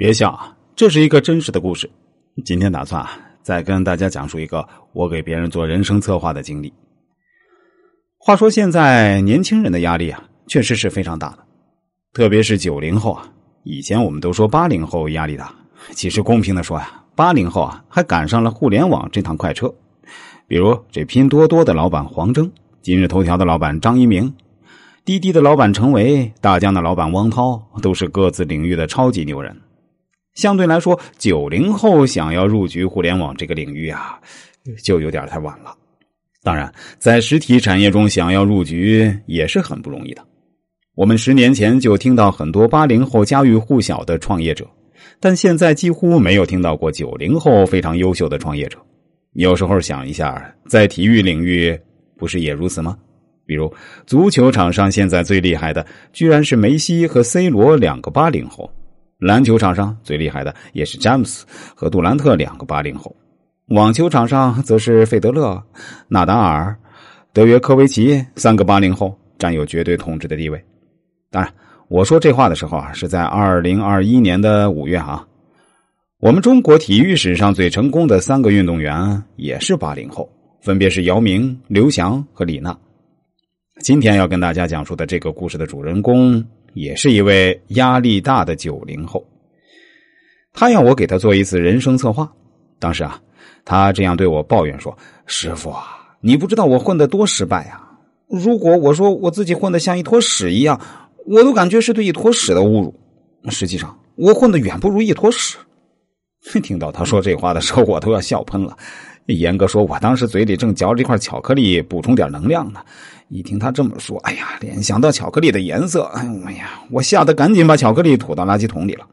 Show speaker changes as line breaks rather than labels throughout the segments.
别笑啊，这是一个真实的故事。今天打算啊，再跟大家讲述一个我给别人做人生策划的经历。话说现在年轻人的压力啊，确实是非常大的，特别是九零后啊。以前我们都说八零后压力大，其实公平的说呀，八零后啊还赶上了互联网这趟快车。比如这拼多多的老板黄峥，今日头条的老板张一鸣，滴滴的老板程维，大疆的老板汪涛，都是各自领域的超级牛人。相对来说，九零后想要入局互联网这个领域啊，就有点太晚了。当然，在实体产业中想要入局也是很不容易的。我们十年前就听到很多八零后家喻户晓的创业者，但现在几乎没有听到过九零后非常优秀的创业者。有时候想一下，在体育领域不是也如此吗？比如足球场上现在最厉害的，居然是梅西和 C 罗两个八零后。篮球场上最厉害的也是詹姆斯和杜兰特两个八零后，网球场上则是费德勒、纳达尔、德约科维奇三个八零后占有绝对统治的地位。当然，我说这话的时候啊，是在二零二一年的五月啊。我们中国体育史上最成功的三个运动员也是八零后，分别是姚明、刘翔和李娜。今天要跟大家讲述的这个故事的主人公。也是一位压力大的九零后，他要我给他做一次人生策划。当时啊，他这样对我抱怨说：“师傅啊，你不知道我混的多失败啊！如果我说我自己混的像一坨屎一样，我都感觉是对一坨屎的侮辱。实际上，我混的远不如一坨屎。”听到他说这话的时候，我都要笑喷了。严格说，我当时嘴里正嚼着一块巧克力，补充点能量呢。一听他这么说，哎呀，联想到巧克力的颜色，哎呀，我吓得赶紧把巧克力吐到垃圾桶里了。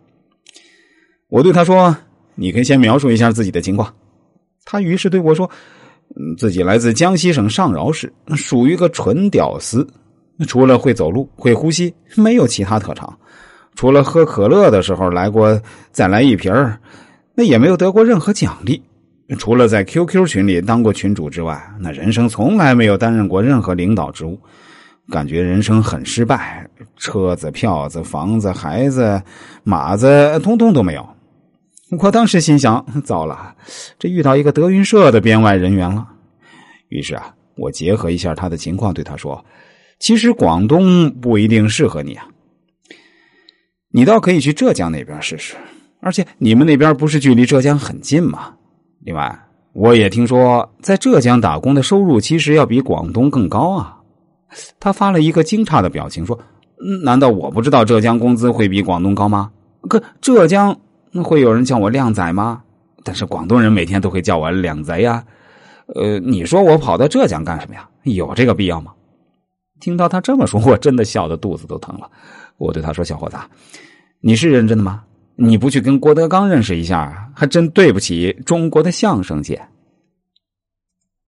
我对他说：“你可以先描述一下自己的情况。”他于是对我说：“自己来自江西省上饶市，属于个纯屌丝，除了会走路、会呼吸，没有其他特长。除了喝可乐的时候来过再来一瓶那也没有得过任何奖励。”除了在 QQ 群里当过群主之外，那人生从来没有担任过任何领导职务，感觉人生很失败。车子、票子、房子、孩子、马子，通通都没有。我当时心想：糟了，这遇到一个德云社的编外人员了。于是啊，我结合一下他的情况，对他说：“其实广东不一定适合你啊，你倒可以去浙江那边试试。而且你们那边不是距离浙江很近吗？”另外，我也听说在浙江打工的收入其实要比广东更高啊。他发了一个惊诧的表情，说：“难道我不知道浙江工资会比广东高吗？可浙江会有人叫我靓仔吗？但是广东人每天都会叫我靓仔呀。呃，你说我跑到浙江干什么呀？有这个必要吗？”听到他这么说，我真的笑得肚子都疼了。我对他说：“小伙子，你是认真的吗？”你不去跟郭德纲认识一下，还真对不起中国的相声界。